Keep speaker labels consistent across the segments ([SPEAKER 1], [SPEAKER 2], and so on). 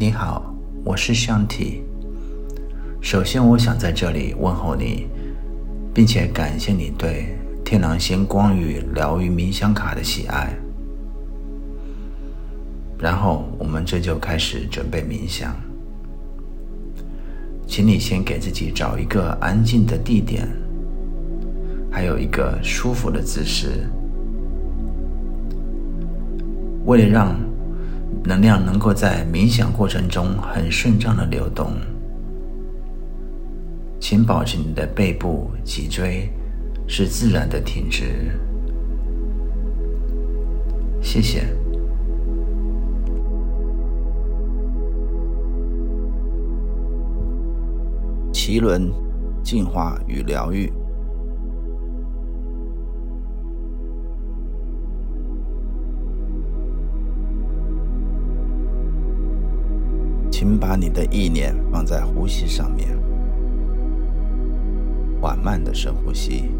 [SPEAKER 1] 你好，我是香体。首先，我想在这里问候你，并且感谢你对天狼星光与疗愈冥想卡的喜爱。然后，我们这就开始准备冥想。请你先给自己找一个安静的地点，还有一个舒服的姿势。为了让能量能够在冥想过程中很顺畅的流动，请保持你的背部、脊椎是自然的挺直。谢谢。脐轮净化与疗愈，请把你的意念放在呼吸上面，缓慢的深呼吸。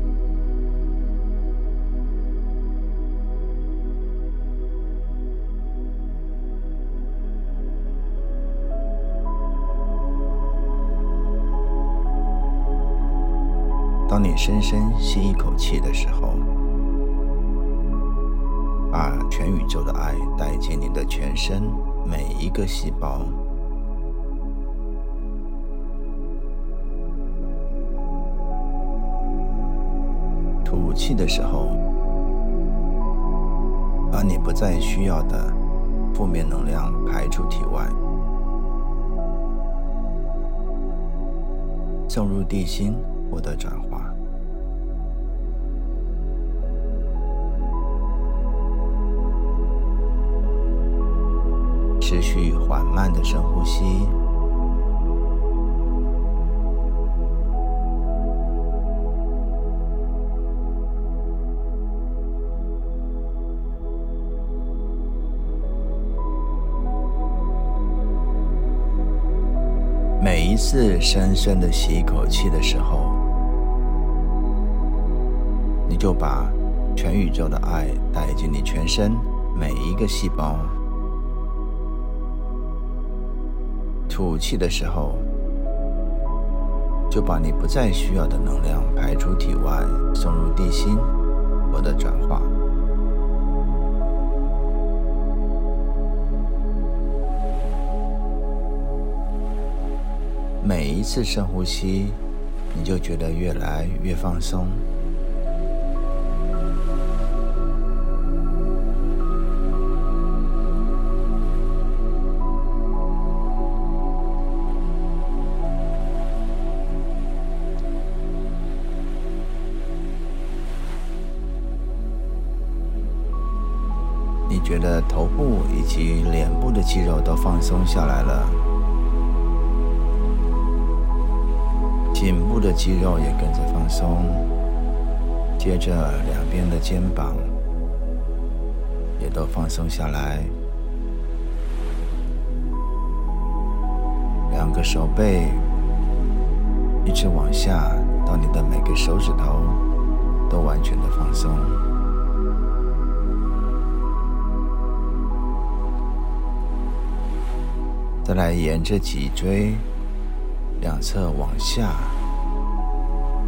[SPEAKER 1] 当你深深吸一口气的时候，把全宇宙的爱带进你的全身每一个细胞。吐气的时候，把你不再需要的负面能量排出体外，送入地心。获得转化，持续缓慢的深呼吸，每一次深深的吸一口气的时候。你就把全宇宙的爱带进你全身每一个细胞。吐气的时候，就把你不再需要的能量排出体外，送入地心，我的转化。每一次深呼吸，你就觉得越来越放松。你觉得头部以及脸部的肌肉都放松下来了，的肌肉也跟着放松，接着两边的肩膀也都放松下来，两个手背一直往下到你的每个手指头都完全的放松。再来沿着脊椎两侧往下，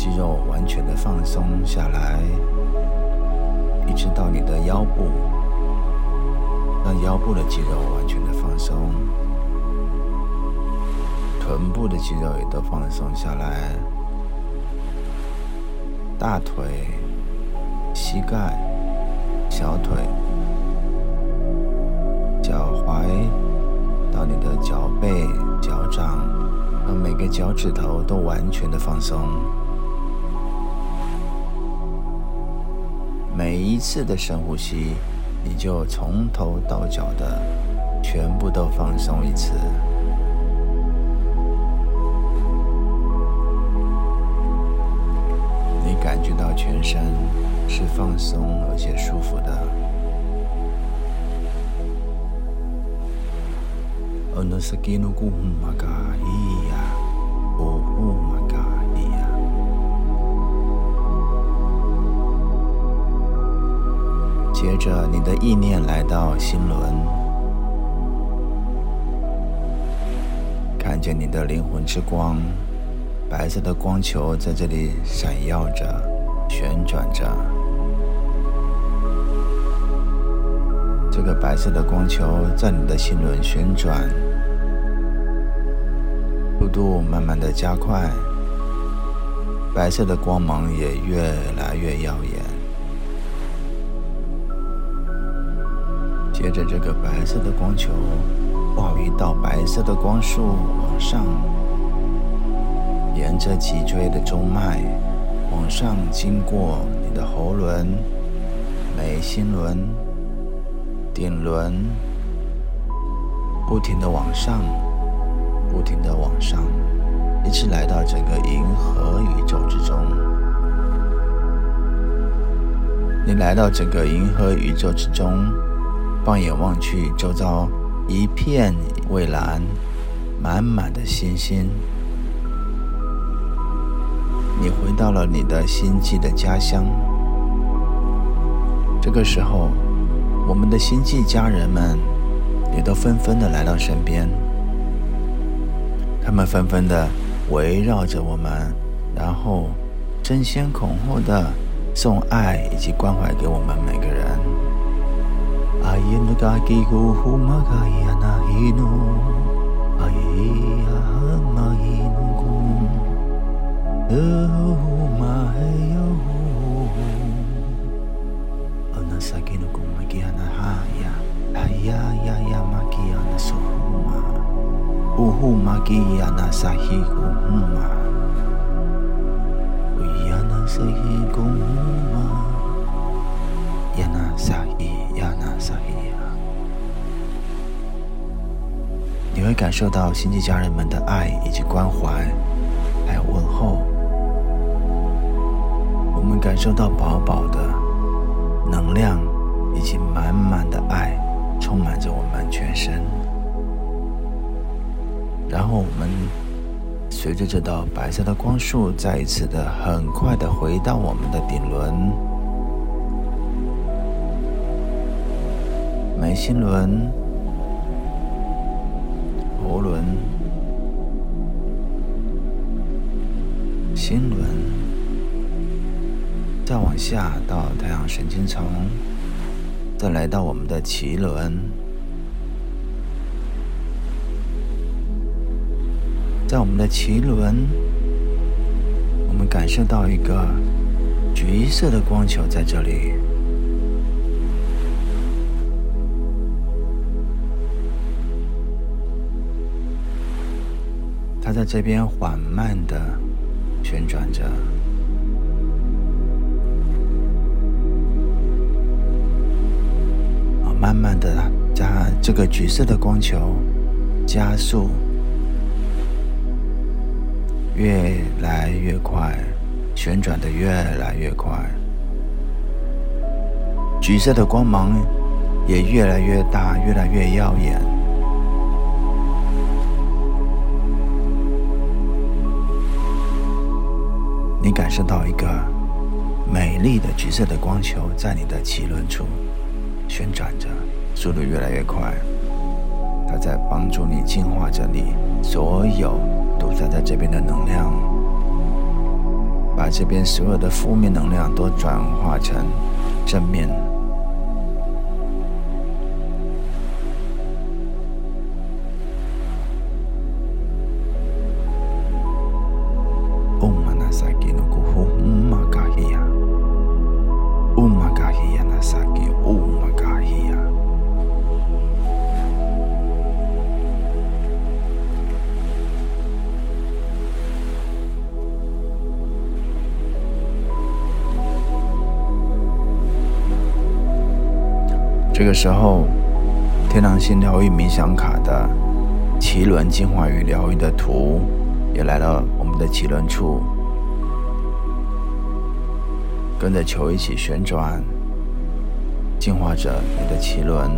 [SPEAKER 1] 肌肉完全的放松下来，一直到你的腰部，让腰部的肌肉完全的放松，臀部的肌肉也都放松下来，大腿、膝盖、小腿、脚踝。到你的脚背、脚掌，让每个脚趾头都完全的放松。每一次的深呼吸，你就从头到脚的全部都放松一次。你感觉到全身是放松而且舒服的。接着，你的意念来到心轮，看见你的灵魂之光，白色的光球在这里闪耀着、旋转着。这个白色的光球在你的心轮旋转，速度慢慢的加快，白色的光芒也越来越耀眼。接着，这个白色的光球画一道白色的光束往上。沿着脊椎的中脉往上，经过你的喉轮、眉心轮、顶轮，不停的往上，不停的往上，一直来到整个银河宇宙之中。你来到整个银河宇宙之中，放眼望去，周遭一片蔚蓝，满满的星星。你回到了你的星际的家乡。这个时候，我们的星际家人们也都纷纷的来到身边，他们纷纷的围绕着我们，然后争先恐后的送爱以及关怀给我们每个人。ayeno taki go humagaya na hino ayea mahino kum oh mahayo ana sakino kum magiana haya haya ya 亚纳萨伊，亚纳萨伊啊你会感受到星际家人们的爱以及关怀，还有问候。我们感受到饱饱的能量以及满满的爱，充满着我们全身。然后我们随着这道白色的光束，再一次的很快的回到我们的顶轮、眉心轮、喉轮、心轮，再往下到太阳神经丛，再来到我们的脐轮。在我们的脐轮，我们感受到一个橘色的光球在这里，在这边缓慢的旋转着，慢慢的加这个橘色的光球加速。越来越快，旋转的越来越快，橘色的光芒也越来越大，越来越耀眼。你感受到一个美丽的橘色的光球在你的脐轮处旋转着，速度越来越快，它在帮助你净化着你所有。堵塞在这边的能量，把这边所有的负面能量都转化成正面。这个时候，天狼星疗愈冥想卡的脐轮净化与疗愈的图也来到我们的脐轮处，跟着球一起旋转，净化着你的脐轮，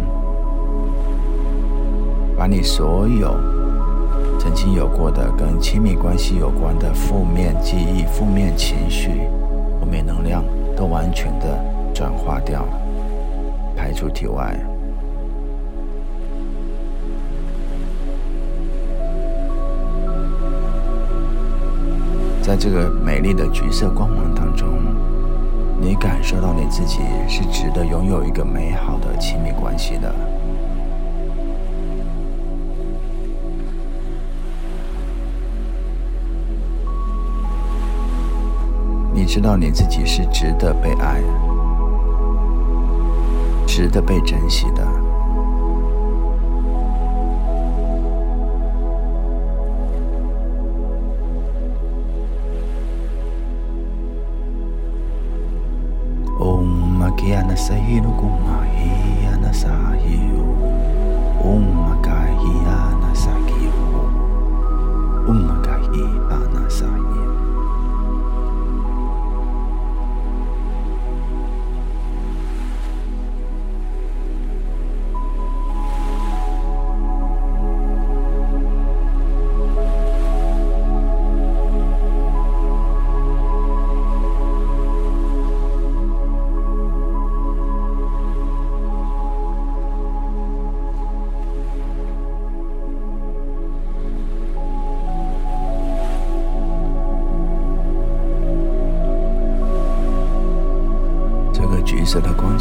[SPEAKER 1] 把你所有曾经有过的跟亲密关系有关的负面记忆、负面情绪、负面能量都完全的转化掉。排出体外。在这个美丽的橘色光芒当中，你感受到你自己是值得拥有一个美好的亲密关系的。你知道你自己是值得被爱，值得被珍惜的。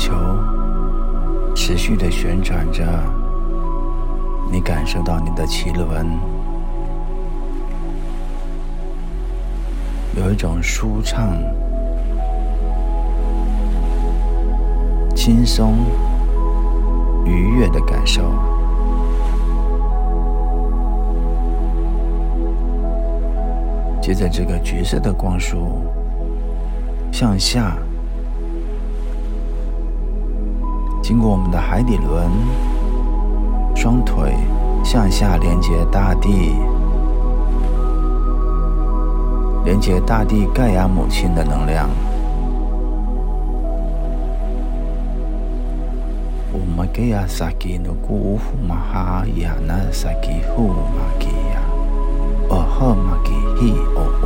[SPEAKER 1] 球持续的旋转着，你感受到你的脐轮有一种舒畅、轻松、愉悦的感受。接着，这个橘色的光束向下。经过我们的海底轮，双腿向下连接大地，连接大地盖亚母亲的能量。我们盖亚萨基努古乌玛哈亚那萨基乌玛基亚，哦呵玛基希哦哦。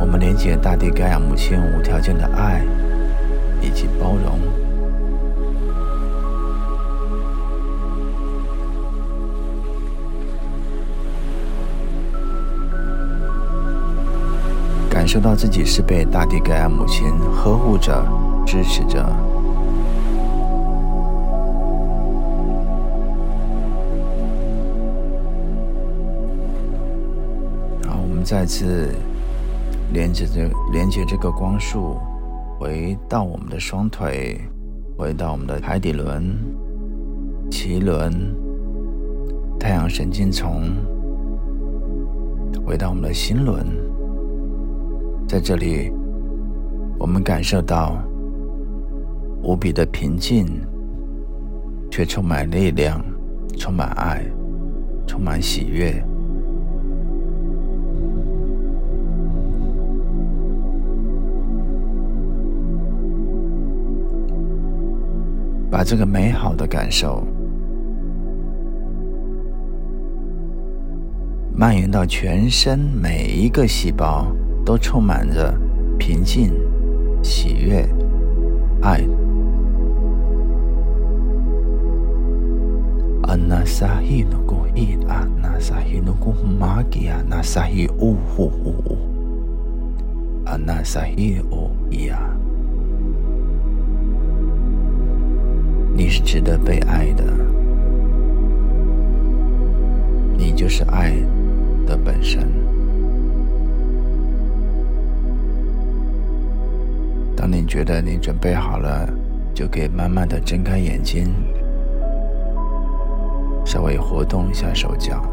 [SPEAKER 1] 我们连接大地盖亚母亲无条件的爱。以及包容，感受到自己是被大地盖亚母亲呵护着、支持着。好，我们再次连接着连接这个光束。回到我们的双腿，回到我们的海底轮、脐轮、太阳神经丛，回到我们的心轮。在这里，我们感受到无比的平静，却充满力量，充满爱，充满喜悦。把这个美好的感受蔓延到全身，每一个细胞都充满着平静、喜悦、爱。阿那萨希努古伊，阿那萨希努古玛吉你是值得被爱的，你就是爱的本身。当你觉得你准备好了，就可以慢慢的睁开眼睛，稍微活动一下手脚。